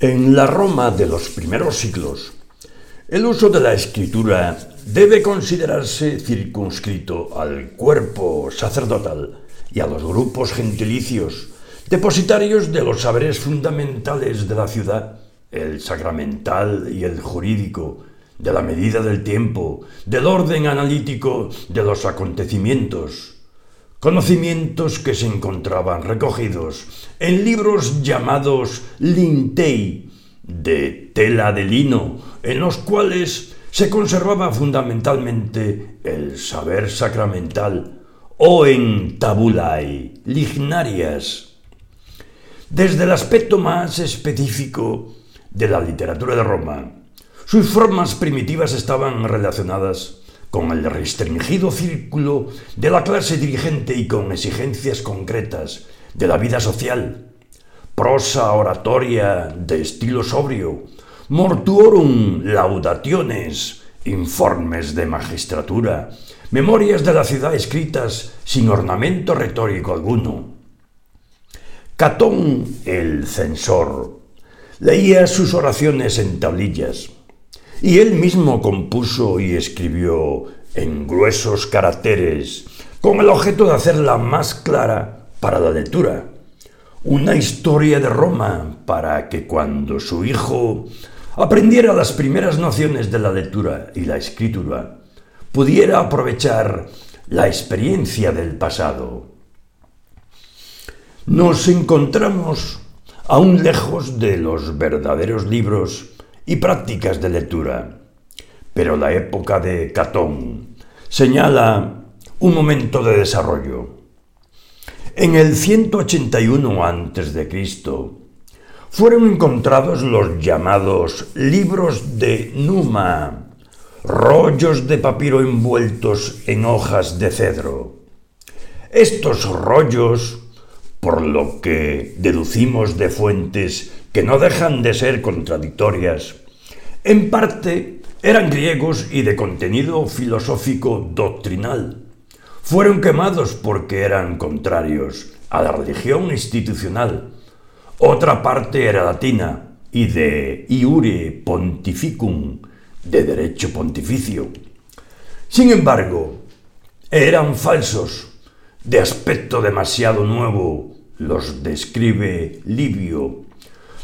En la Roma de los primeros siglos, el uso de la escritura debe considerarse circunscrito al cuerpo sacerdotal y a los grupos gentilicios, depositarios de los saberes fundamentales de la ciudad, el sacramental y el jurídico, de la medida del tiempo, del orden analítico de los acontecimientos, conocimientos que se encontraban recogidos en libros llamados lintei, de tela de lino, en los cuales se conservaba fundamentalmente el saber sacramental, o en tabulae, lignarias. Desde el aspecto más específico de la literatura de Roma, sus formas primitivas estaban relacionadas con el restringido círculo de la clase dirigente y con exigencias concretas de la vida social. Prosa oratoria de estilo sobrio, mortuorum laudationes, informes de magistratura, memorias de la ciudad escritas sin ornamento retórico alguno. Catón el censor leía sus oraciones en tablillas y él mismo compuso y escribió en gruesos caracteres, con el objeto de hacerla más clara para la lectura, una historia de Roma para que cuando su hijo aprendiera las primeras nociones de la lectura y la escritura, pudiera aprovechar la experiencia del pasado. Nos encontramos aún lejos de los verdaderos libros y prácticas de lectura. Pero la época de Catón señala un momento de desarrollo. En el 181 a.C. fueron encontrados los llamados libros de Numa, rollos de papiro envueltos en hojas de cedro. Estos rollos, por lo que deducimos de fuentes que no dejan de ser contradictorias, en parte eran griegos y de contenido filosófico doctrinal. Fueron quemados porque eran contrarios a la religión institucional. Otra parte era latina y de iure pontificum, de derecho pontificio. Sin embargo, eran falsos, de aspecto demasiado nuevo, los describe Livio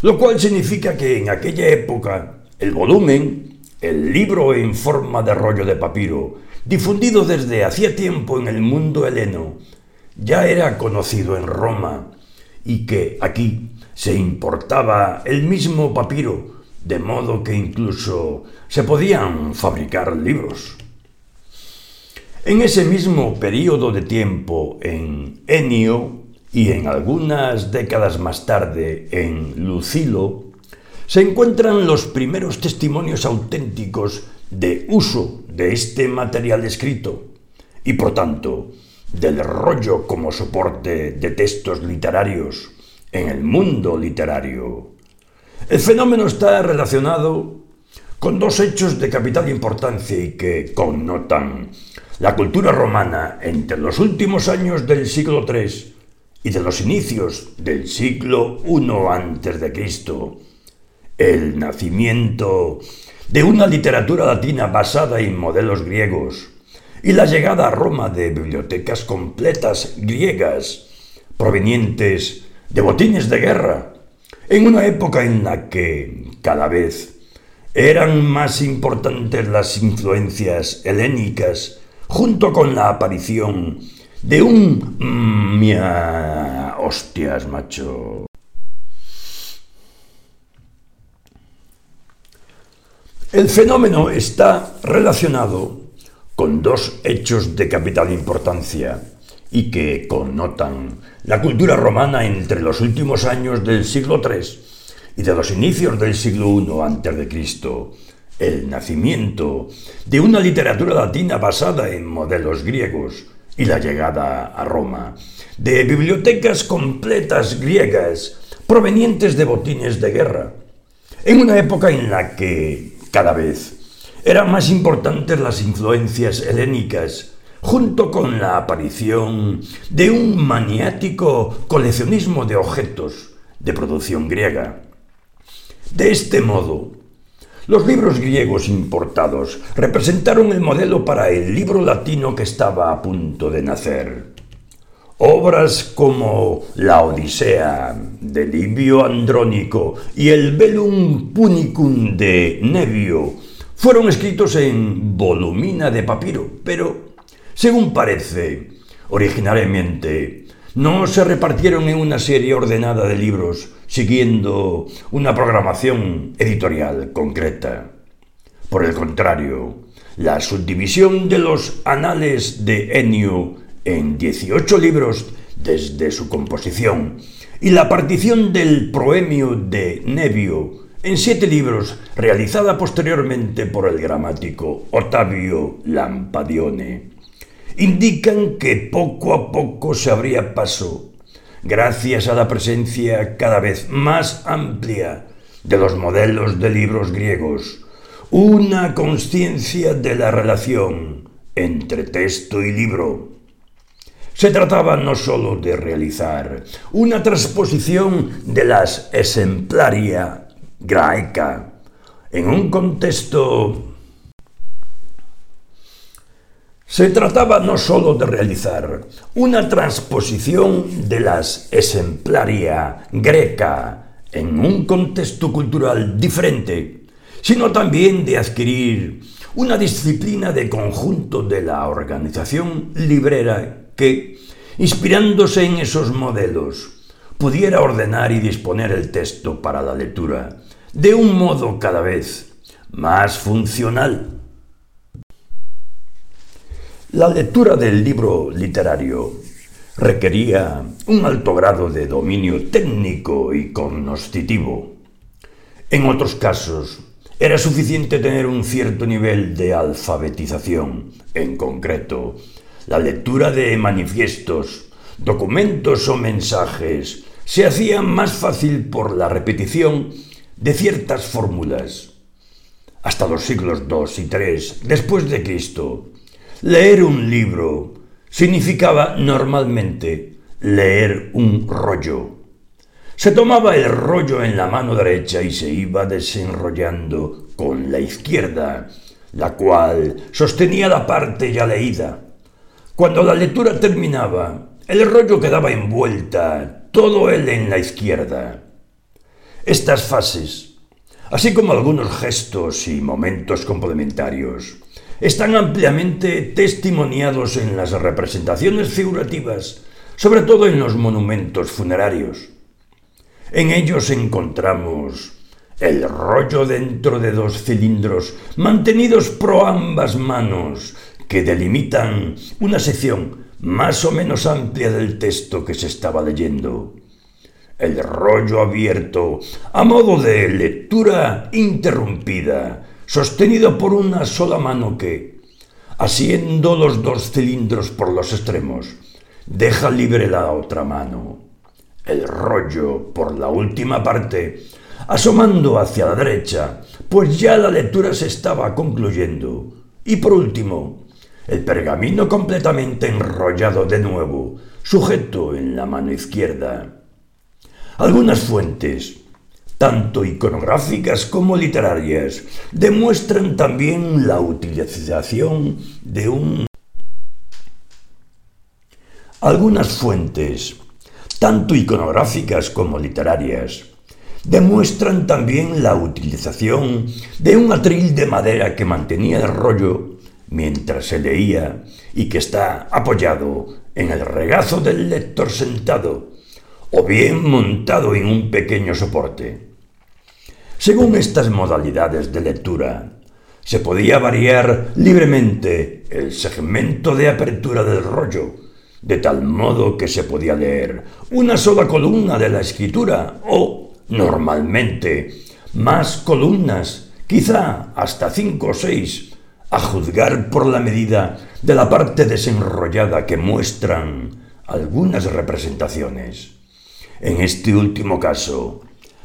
lo cual significa que en aquella época el volumen, el libro en forma de rollo de papiro, difundido desde hacía tiempo en el mundo heleno, ya era conocido en Roma y que aquí se importaba el mismo papiro, de modo que incluso se podían fabricar libros. En ese mismo periodo de tiempo, en Enio, y en algunas décadas más tarde en Lucilo, se encuentran los primeros testimonios auténticos de uso de este material escrito y por tanto del rollo como soporte de textos literarios en el mundo literario. El fenómeno está relacionado con dos hechos de capital importancia y que connotan la cultura romana entre los últimos años del siglo III y de los inicios del siglo I a.C., el nacimiento de una literatura latina basada en modelos griegos y la llegada a Roma de bibliotecas completas griegas provenientes de botines de guerra, en una época en la que cada vez eran más importantes las influencias helénicas junto con la aparición de un... Mia... hostias, macho. El fenómeno está relacionado con dos hechos de capital importancia y que connotan la cultura romana entre los últimos años del siglo III y de los inicios del siglo I a.C., el nacimiento de una literatura latina basada en modelos griegos, y la llegada a Roma de bibliotecas completas griegas provenientes de botines de guerra, en una época en la que cada vez eran más importantes las influencias helénicas, junto con la aparición de un maniático coleccionismo de objetos de producción griega. De este modo, los libros griegos importados representaron el modelo para el libro latino que estaba a punto de nacer. Obras como La Odisea de Livio Andrónico y el Velum Punicum de Nevio fueron escritos en volumina de papiro, pero, según parece, originariamente no se repartieron en una serie ordenada de libros siguiendo una programación editorial concreta. Por el contrario, la subdivisión de los anales de Enio en 18 libros desde su composición y la partición del proemio de Nevio en siete libros realizada posteriormente por el gramático Ottavio Lampadione indican que poco a poco se abría paso, gracias a la presencia cada vez más amplia de los modelos de libros griegos, una conciencia de la relación entre texto y libro, se trataba no sólo de realizar una transposición de las exemplaria graica en un contexto se trataba no sólo de realizar una transposición de las exemplaria greca en un contexto cultural diferente, sino también de adquirir una disciplina de conjunto de la organización librera que, inspirándose en esos modelos, pudiera ordenar y disponer el texto para la lectura de un modo cada vez más funcional. La lectura del libro literario requería un alto grado de dominio técnico y cognoscitivo. En otros casos, era suficiente tener un cierto nivel de alfabetización, en concreto, la lectura de manifiestos, documentos o mensajes se hacía más fácil por la repetición de ciertas fórmulas. Hasta los siglos II y III después de Cristo, leer un libro significaba normalmente leer un rollo. Se tomaba el rollo en la mano derecha y se iba desenrollando con la izquierda, la cual sostenía la parte ya leída. Cuando la lectura terminaba, el rollo quedaba envuelta, todo él en la izquierda. Estas fases, así como algunos gestos y momentos complementarios, están ampliamente testimoniados en las representaciones figurativas, sobre todo en los monumentos funerarios. En ellos encontramos el rollo dentro de dos cilindros mantenidos pro ambas manos que delimitan una sección más o menos amplia del texto que se estaba leyendo. El rollo abierto, a modo de lectura interrumpida, sostenido por una sola mano que, asiendo los dos cilindros por los extremos, deja libre la otra mano. El rollo, por la última parte, asomando hacia la derecha, pues ya la lectura se estaba concluyendo. Y por último, el pergamino completamente enrollado de nuevo, sujeto en la mano izquierda. Algunas fuentes, tanto iconográficas como literarias, demuestran también la utilización de un... Algunas fuentes, tanto iconográficas como literarias, demuestran también la utilización de un atril de madera que mantenía el rollo mientras se leía y que está apoyado en el regazo del lector sentado o bien montado en un pequeño soporte. Según estas modalidades de lectura, se podía variar libremente el segmento de apertura del rollo, de tal modo que se podía leer una sola columna de la escritura o, normalmente, más columnas, quizá hasta cinco o seis, a juzgar por la medida de la parte desenrollada que muestran algunas representaciones. En este último caso,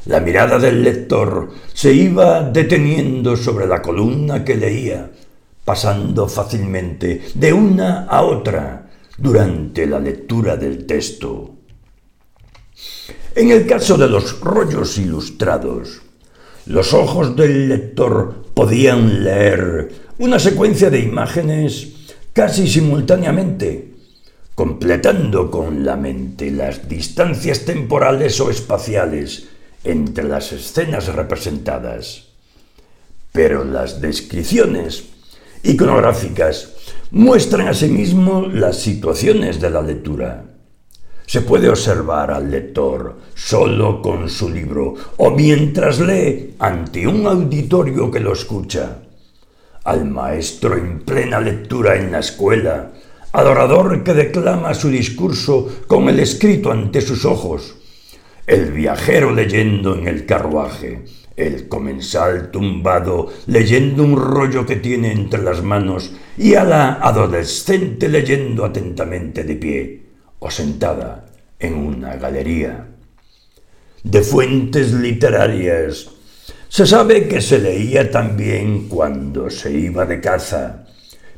la mirada del lector se iba deteniendo sobre la columna que leía, pasando fácilmente de una a otra durante la lectura del texto. En el caso de los rollos ilustrados, Los ojos del lector podían leer una secuencia de imágenes casi simultáneamente, completando con la mente las distancias temporales o espaciales entre las escenas representadas. Pero las descripciones iconográficas muestran asimismo las situaciones de la lectura. Se puede observar al lector solo con su libro o mientras lee ante un auditorio que lo escucha. Al maestro en plena lectura en la escuela, al orador que declama su discurso con el escrito ante sus ojos, el viajero leyendo en el carruaje, el comensal tumbado leyendo un rollo que tiene entre las manos y a la adolescente leyendo atentamente de pie o sentada en una galería. De fuentes literarias se sabe que se leía también cuando se iba de caza,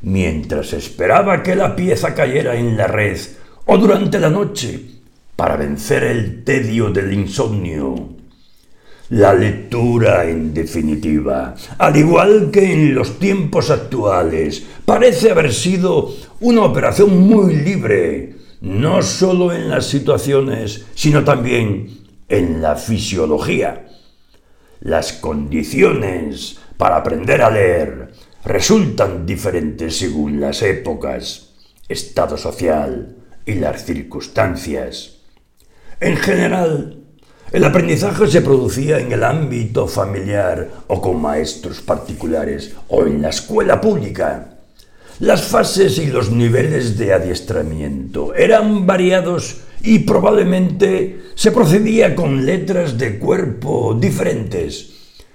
mientras esperaba que la pieza cayera en la red o durante la noche para vencer el tedio del insomnio. La lectura, en definitiva, al igual que en los tiempos actuales, parece haber sido una operación muy libre, no solo en las situaciones, sino también en la fisiología. Las condiciones para aprender a leer resultan diferentes según las épocas, estado social y las circunstancias. En general, el aprendizaje se producía en el ámbito familiar o con maestros particulares o en la escuela pública. Las fases y los niveles de adiestramiento eran variados y probablemente se procedía con letras de cuerpo diferentes,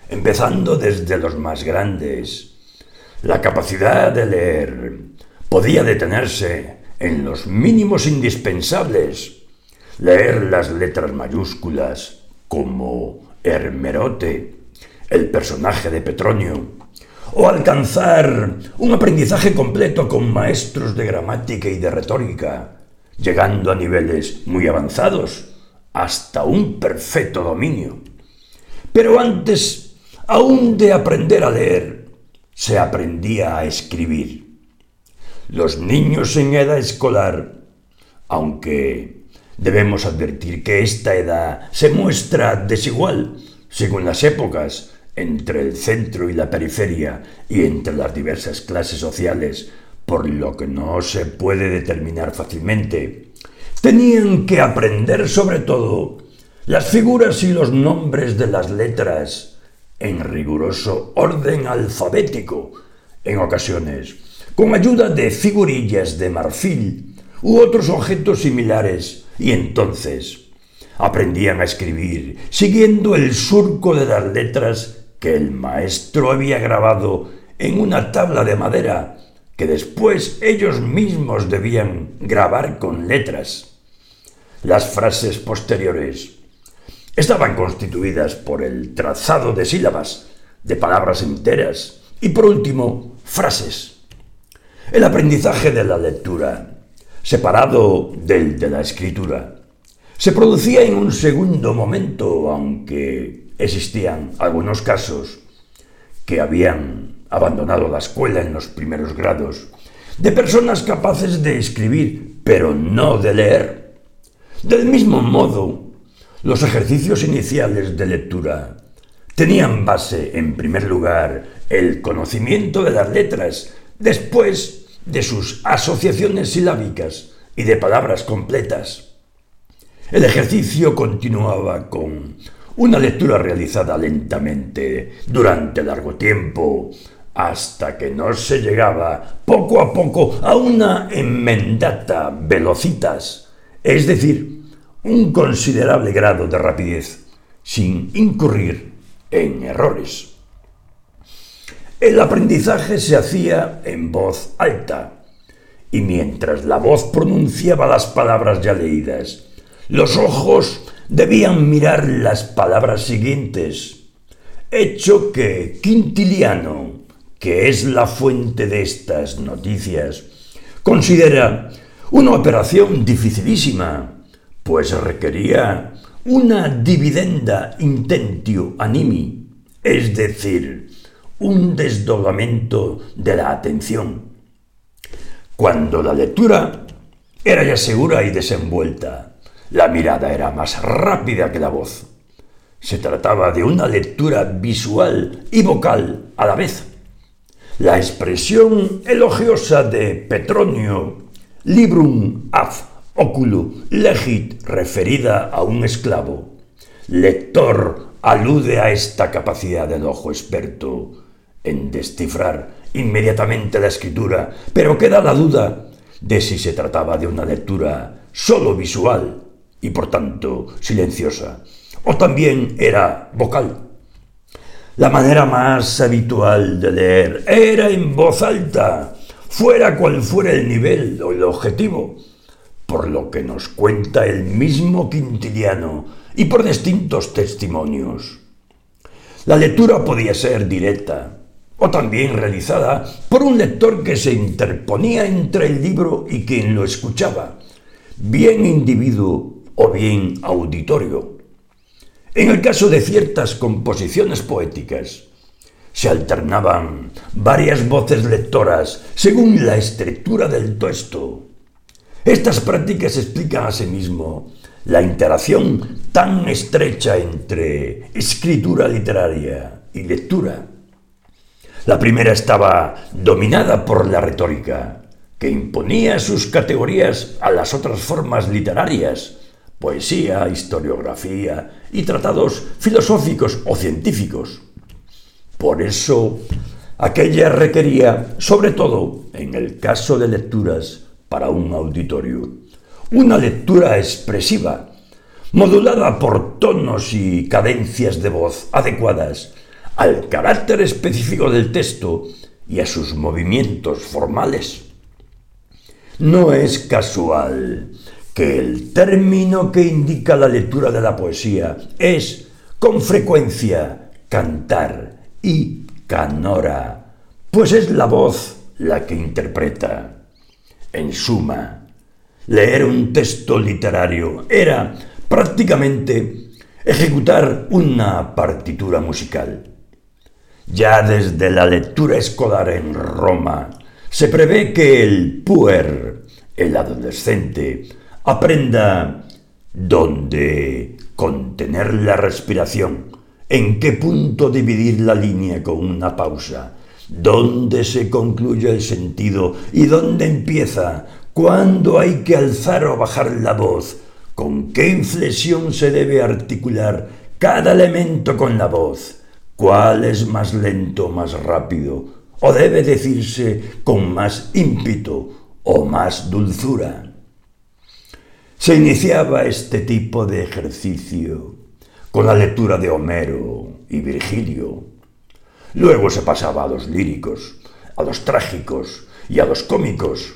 empezando desde los más grandes. La capacidad de leer podía detenerse en los mínimos indispensables leer las letras mayúsculas como Hermerote, el personaje de Petronio, o alcanzar un aprendizaje completo con maestros de gramática y de retórica, llegando a niveles muy avanzados, hasta un perfecto dominio. Pero antes aún de aprender a leer, se aprendía a escribir. Los niños en edad escolar, aunque Debemos advertir que esta edad se muestra desigual según las épocas entre el centro y la periferia y entre las diversas clases sociales, por lo que no se puede determinar fácilmente. Tenían que aprender sobre todo las figuras y los nombres de las letras en riguroso orden alfabético, en ocasiones, con ayuda de figurillas de marfil u otros objetos similares y entonces aprendían a escribir siguiendo el surco de las letras que el maestro había grabado en una tabla de madera que después ellos mismos debían grabar con letras. Las frases posteriores estaban constituidas por el trazado de sílabas, de palabras enteras y por último frases. El aprendizaje de la lectura separado del de la escritura. Se producía en un segundo momento, aunque existían algunos casos que habían abandonado la escuela en los primeros grados, de personas capaces de escribir, pero no de leer. Del mismo modo, los ejercicios iniciales de lectura tenían base, en primer lugar, el conocimiento de las letras, después de sus asociaciones silábicas y de palabras completas. El ejercicio continuaba con una lectura realizada lentamente durante largo tiempo, hasta que no se llegaba poco a poco a una enmendata velocitas, es decir, un considerable grado de rapidez, sin incurrir en errores. El aprendizaje se hacía en voz alta, y mientras la voz pronunciaba las palabras ya leídas, los ojos debían mirar las palabras siguientes, hecho que Quintiliano, que es la fuente de estas noticias, considera una operación dificilísima, pues requería una dividenda intentio animi, es decir, un desdoblamiento de la atención. Cuando la lectura era ya segura y desenvuelta, la mirada era más rápida que la voz. Se trataba de una lectura visual y vocal a la vez. La expresión elogiosa de Petronio, librum af oculo legit, referida a un esclavo, lector alude a esta capacidad del ojo experto en descifrar inmediatamente la escritura, pero queda la duda de si se trataba de una lectura solo visual y por tanto silenciosa, o también era vocal. La manera más habitual de leer era en voz alta, fuera cual fuera el nivel o el objetivo, por lo que nos cuenta el mismo Quintiliano y por distintos testimonios. La lectura podía ser directa, o también realizada por un lector que se interponía entre el libro y quien lo escuchaba, bien individuo o bien auditorio. En el caso de ciertas composiciones poéticas, se alternaban varias voces lectoras según la estructura del texto. Estas prácticas explican asimismo la interacción tan estrecha entre escritura literaria y lectura la primera estaba dominada por la retórica, que imponía sus categorías a las otras formas literarias, poesía, historiografía y tratados filosóficos o científicos. Por eso, aquella requería, sobre todo en el caso de lecturas para un auditorio, una lectura expresiva, modulada por tonos y cadencias de voz adecuadas al carácter específico del texto y a sus movimientos formales. No es casual que el término que indica la lectura de la poesía es, con frecuencia, cantar y canora, pues es la voz la que interpreta. En suma, leer un texto literario era prácticamente ejecutar una partitura musical. Ya desde la lectura escolar en Roma se prevé que el puer, el adolescente, aprenda dónde contener la respiración, en qué punto dividir la línea con una pausa, dónde se concluye el sentido y dónde empieza, cuándo hay que alzar o bajar la voz, con qué inflexión se debe articular cada elemento con la voz ¿Cuál es más lento, más rápido? ¿O debe decirse con más ímpetu o más dulzura? Se iniciaba este tipo de ejercicio con la lectura de Homero y Virgilio. Luego se pasaba a los líricos, a los trágicos y a los cómicos,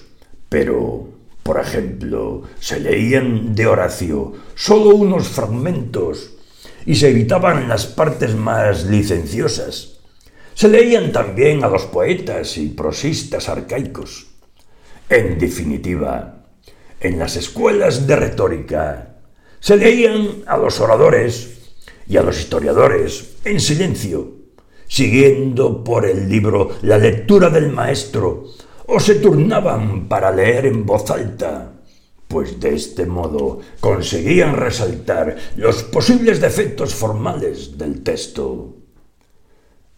pero, por ejemplo, se leían de Horacio solo unos fragmentos y se evitaban las partes más licenciosas. Se leían también a los poetas y prosistas arcaicos. En definitiva, en las escuelas de retórica se leían a los oradores y a los historiadores en silencio, siguiendo por el libro la lectura del maestro, o se turnaban para leer en voz alta pues de este modo conseguían resaltar los posibles defectos formales del texto.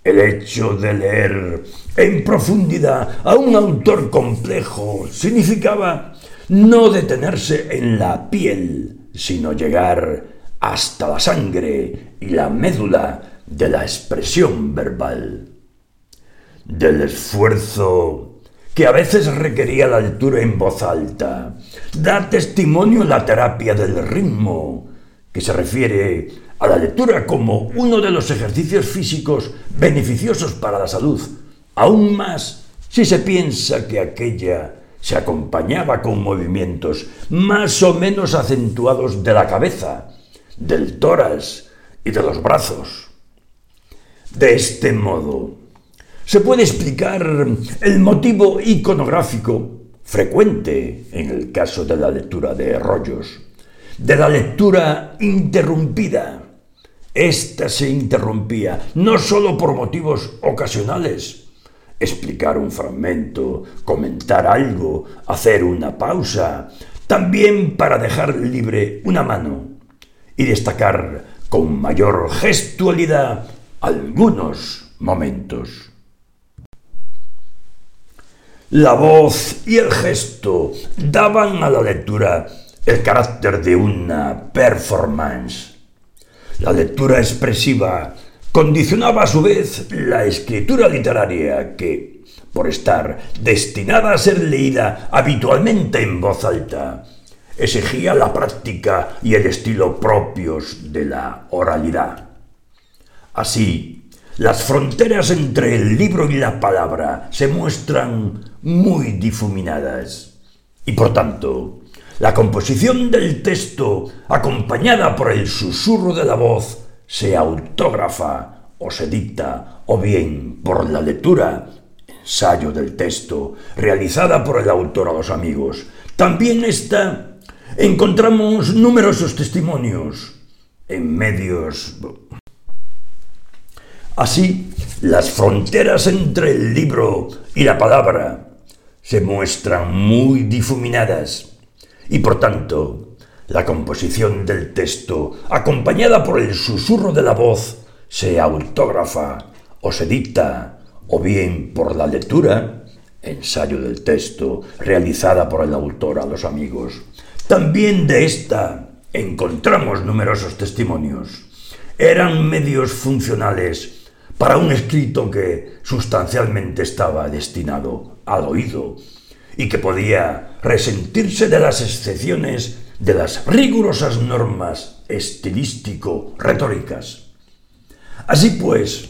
El hecho de leer en profundidad a un autor complejo significaba no detenerse en la piel, sino llegar hasta la sangre y la médula de la expresión verbal. Del esfuerzo que a veces requería la lectura en voz alta. Da testimonio la terapia del ritmo, que se refiere a la lectura como uno de los ejercicios físicos beneficiosos para la salud, aún más si se piensa que aquella se acompañaba con movimientos más o menos acentuados de la cabeza, del tórax y de los brazos. De este modo, se puede explicar el motivo iconográfico frecuente en el caso de la lectura de rollos, de la lectura interrumpida Esta se interrumpía no sólo por motivos ocasionales, explicar un fragmento, comentar algo, hacer una pausa, también para dejar libre una mano y destacar con mayor gestualidad algunos momentos. La voz y el gesto daban a la lectura el carácter de una performance. La lectura expresiva condicionaba a su vez la escritura literaria que, por estar destinada a ser leída habitualmente en voz alta, exigía la práctica y el estilo propios de la oralidad. Así, las fronteras entre el libro y la palabra se muestran muy difuminadas y por tanto la composición del texto acompañada por el susurro de la voz se autógrafa o se dicta o bien por la lectura ensayo del texto realizada por el autor a los amigos. También está encontramos numerosos testimonios en medios. Así, las fronteras entre el libro y la palabra se muestran muy difuminadas y por tanto la composición del texto, acompañada por el susurro de la voz, se autógrafa o se dicta, o bien por la lectura, ensayo del texto, realizada por el autor a los amigos, también de esta encontramos numerosos testimonios. Eran medios funcionales para un escrito que sustancialmente estaba destinado al oído y que podía resentirse de las excepciones de las rigurosas normas estilístico-retóricas. Así pues,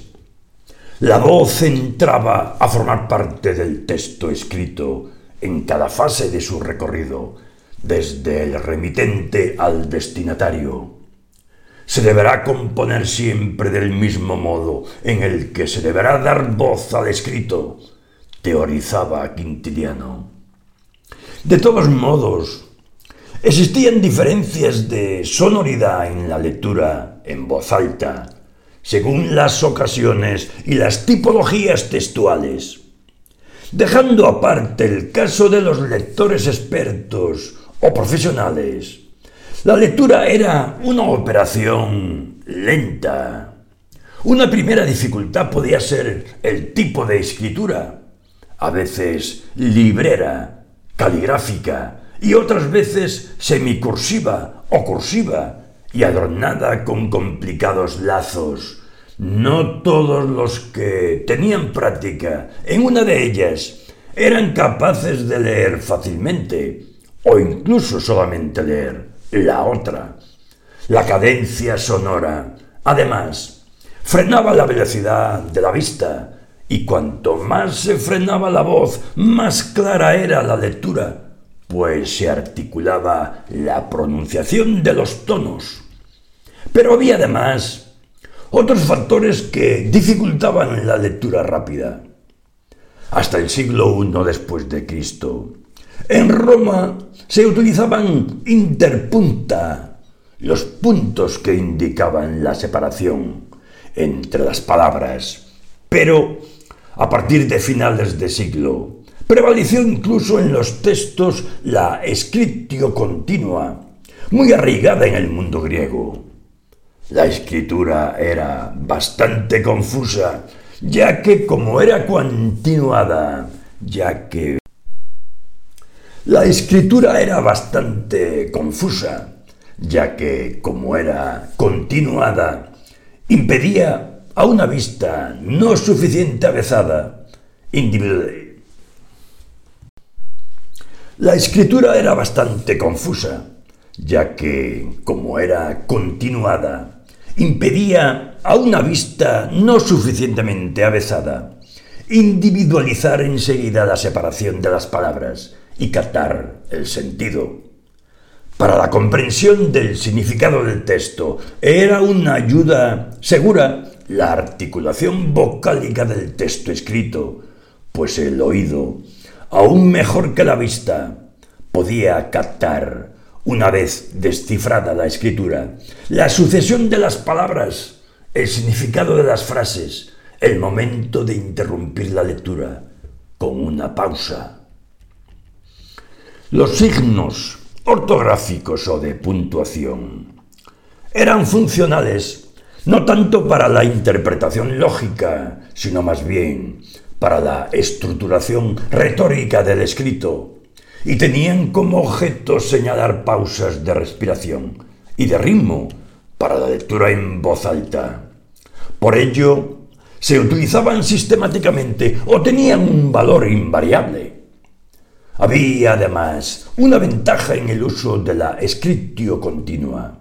la voz entraba a formar parte del texto escrito en cada fase de su recorrido, desde el remitente al destinatario. Se deberá componer siempre del mismo modo en el que se deberá dar voz al escrito, teorizaba Quintiliano. De todos modos, existían diferencias de sonoridad en la lectura en voz alta, según las ocasiones y las tipologías textuales. Dejando aparte el caso de los lectores expertos o profesionales. La lectura era una operación lenta. Una primera dificultad podía ser el tipo de escritura, a veces librera, caligráfica y otras veces semicursiva o cursiva y adornada con complicados lazos. No todos los que tenían práctica en una de ellas eran capaces de leer fácilmente o incluso solamente leer la otra. La cadencia sonora, además, frenaba la velocidad de la vista y cuanto más se frenaba la voz, más clara era la lectura, pues se articulaba la pronunciación de los tonos. Pero había además otros factores que dificultaban la lectura rápida. Hasta el siglo I después de Cristo, en Roma se utilizaban interpunta, los puntos que indicaban la separación entre las palabras, pero a partir de finales de siglo prevaleció incluso en los textos la escritio continua, muy arraigada en el mundo griego. La escritura era bastante confusa, ya que como era continuada, ya que la escritura era bastante confusa, ya que, como era continuada, impedía a una vista no suficiente. La escritura era bastante confusa, ya que, como era continuada, impedía a una vista no suficientemente avezada individualizar enseguida la separación de las palabras y captar el sentido. Para la comprensión del significado del texto era una ayuda segura la articulación vocálica del texto escrito, pues el oído, aún mejor que la vista, podía captar una vez descifrada la escritura, la sucesión de las palabras, el significado de las frases, el momento de interrumpir la lectura con una pausa. Los signos ortográficos o de puntuación eran funcionales no tanto para la interpretación lógica, sino más bien para la estructuración retórica del escrito, y tenían como objeto señalar pausas de respiración y de ritmo para la lectura en voz alta. Por ello, se utilizaban sistemáticamente o tenían un valor invariable. Había además una ventaja en el uso de la escritio continua.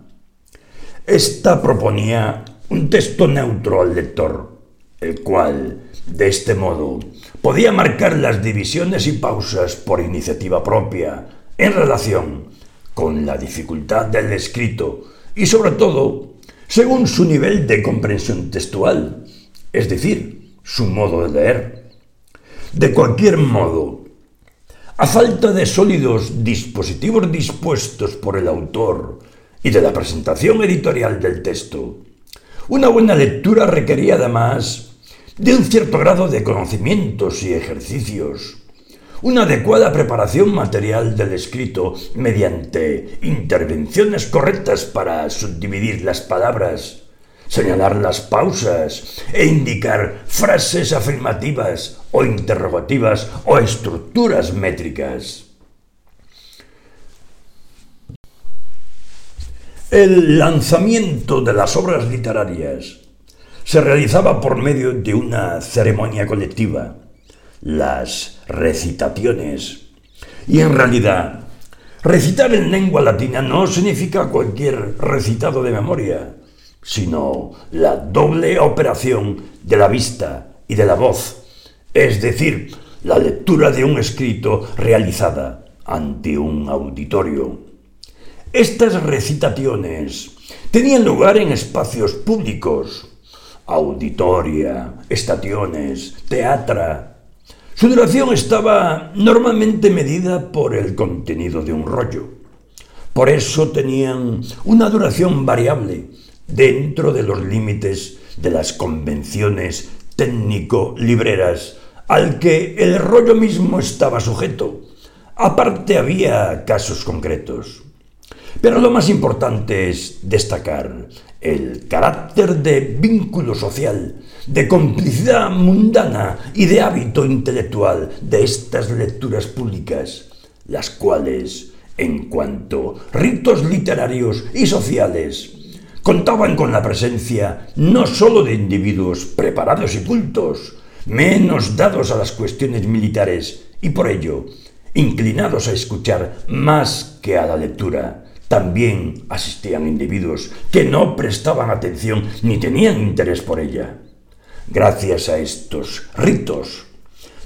Esta proponía un texto neutro al lector, el cual, de este modo, podía marcar las divisiones y pausas por iniciativa propia en relación con la dificultad del escrito y sobre todo según su nivel de comprensión textual, es decir, su modo de leer. De cualquier modo, a falta de sólidos dispositivos dispuestos por el autor y de la presentación editorial del texto, una buena lectura requería además de un cierto grado de conocimientos y ejercicios, una adecuada preparación material del escrito mediante intervenciones correctas para subdividir las palabras, señalar las pausas e indicar frases afirmativas o interrogativas o estructuras métricas. El lanzamiento de las obras literarias se realizaba por medio de una ceremonia colectiva, las recitaciones. Y en realidad, recitar en lengua latina no significa cualquier recitado de memoria, sino la doble operación de la vista y de la voz, es decir, la lectura de un escrito realizada ante un auditorio. Estas recitaciones tenían lugar en espacios públicos, auditoria, estaciones, teatra. Su duración estaba normalmente medida por el contenido de un rollo. Por eso tenían una duración variable dentro de los límites de las convenciones técnico-libreras al que el rollo mismo estaba sujeto. Aparte había casos concretos. Pero lo más importante es destacar el carácter de vínculo social, de complicidad mundana y de hábito intelectual de estas lecturas públicas, las cuales, en cuanto ritos literarios y sociales, contaban con la presencia no sólo de individuos preparados y cultos, menos dados a las cuestiones militares y por ello inclinados a escuchar más que a la lectura, también asistían individuos que no prestaban atención ni tenían interés por ella. Gracias a estos ritos,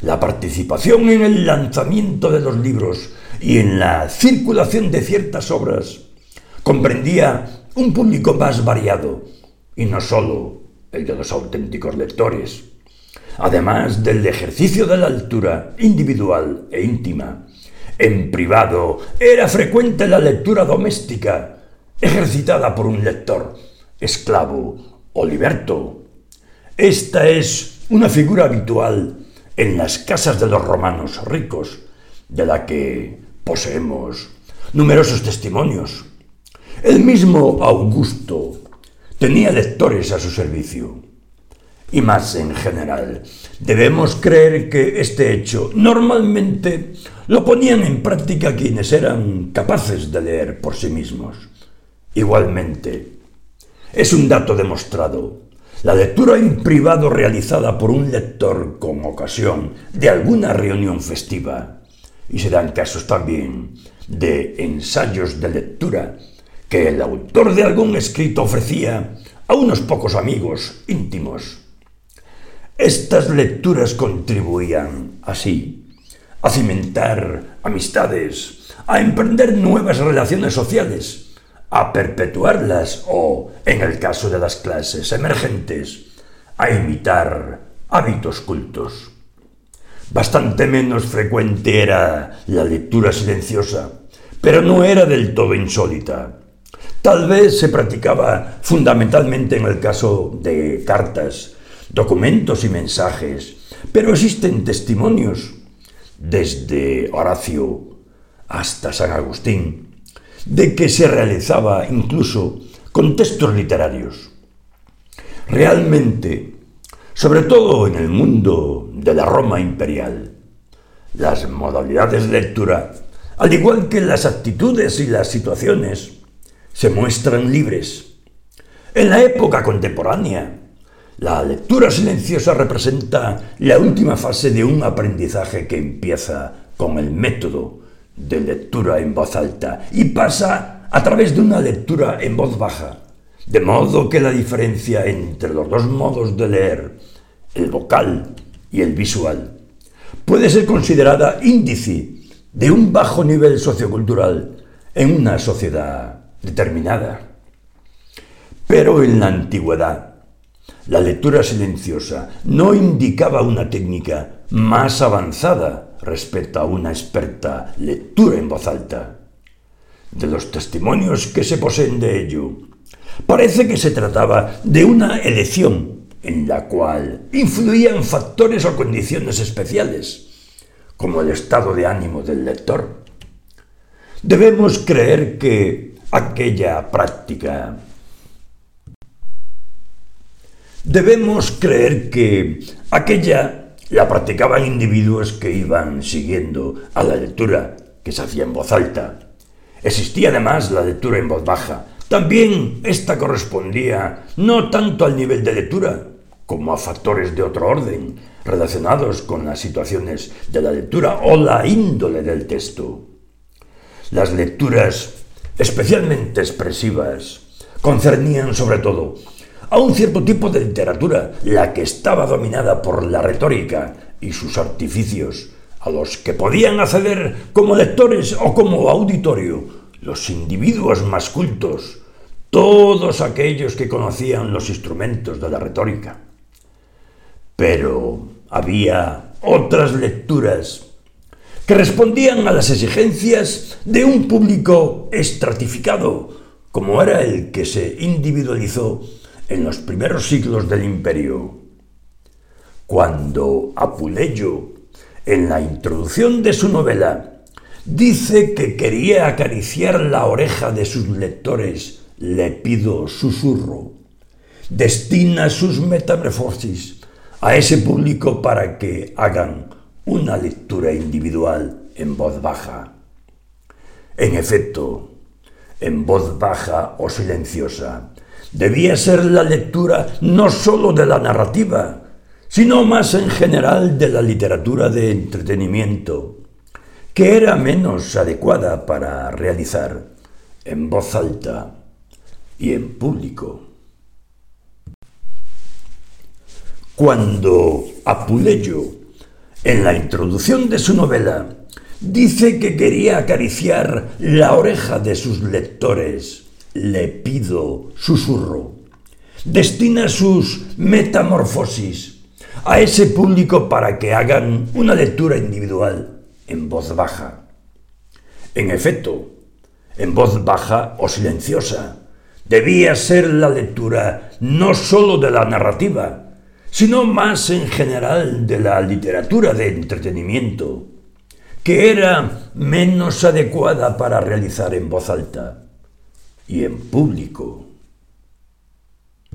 la participación en el lanzamiento de los libros y en la circulación de ciertas obras comprendía un público más variado y no sólo el de los auténticos lectores. Además del ejercicio de la altura individual e íntima, en privado era frecuente la lectura doméstica, ejercitada por un lector, esclavo o liberto. Esta es una figura habitual en las casas de los romanos ricos, de la que poseemos numerosos testimonios. El mismo Augusto tenía lectores a su servicio y más en general. Debemos creer que este hecho normalmente lo ponían en práctica quienes eran capaces de leer por sí mismos. Igualmente, es un dato demostrado. La lectura en privado realizada por un lector con ocasión de alguna reunión festiva, y se dan casos también de ensayos de lectura que el autor de algún escrito ofrecía a unos pocos amigos íntimos estas lecturas contribuían, así, a cimentar amistades, a emprender nuevas relaciones sociales, a perpetuarlas o, en el caso de las clases emergentes, a imitar hábitos cultos. Bastante menos frecuente era la lectura silenciosa, pero no era del todo insólita. Tal vez se practicaba fundamentalmente en el caso de cartas, documentos y mensajes, pero existen testimonios, desde Horacio hasta San Agustín, de que se realizaba incluso con textos literarios. Realmente, sobre todo en el mundo de la Roma imperial, las modalidades de lectura, al igual que las actitudes y las situaciones, se muestran libres. En la época contemporánea, la lectura silenciosa representa la última fase de un aprendizaje que empieza con el método de lectura en voz alta y pasa a través de una lectura en voz baja, de modo que la diferencia entre los dos modos de leer, el vocal y el visual, puede ser considerada índice de un bajo nivel sociocultural en una sociedad determinada. Pero en la antigüedad, la lectura silenciosa no indicaba una técnica más avanzada respecto a una experta lectura en voz alta. De los testimonios que se poseen de ello, parece que se trataba de una elección en la cual influían factores o condiciones especiales, como el estado de ánimo del lector. Debemos creer que aquella práctica Debemos creer que aquella la practicaban individuos que iban siguiendo a la lectura que se hacía en voz alta. Existía además la lectura en voz baja. También esta correspondía no tanto al nivel de lectura como a factores de otro orden relacionados con las situaciones de la lectura o la índole del texto. Las lecturas especialmente expresivas concernían sobre todo a un cierto tipo de literatura, la que estaba dominada por la retórica y sus artificios, a los que podían acceder como lectores o como auditorio los individuos más cultos, todos aquellos que conocían los instrumentos de la retórica. Pero había otras lecturas respondían a las exigencias de un público estratificado, como era el que se individualizó en los primeros siglos del imperio, cuando Apuleyo, en la introducción de su novela, dice que quería acariciar la oreja de sus lectores, le pido susurro, destina sus metamorfosis a ese público para que hagan una lectura individual en voz baja. En efecto, en voz baja o silenciosa, debía ser la lectura no sólo de la narrativa, sino más en general de la literatura de entretenimiento, que era menos adecuada para realizar en voz alta y en público. Cuando Apuleyo, en la introducción de su novela, dice que quería acariciar la oreja de sus lectores, le pido, susurro, destina sus metamorfosis a ese público para que hagan una lectura individual en voz baja. En efecto, en voz baja o silenciosa, debía ser la lectura no sólo de la narrativa, sino más en general de la literatura de entretenimiento, que era menos adecuada para realizar en voz alta y en público.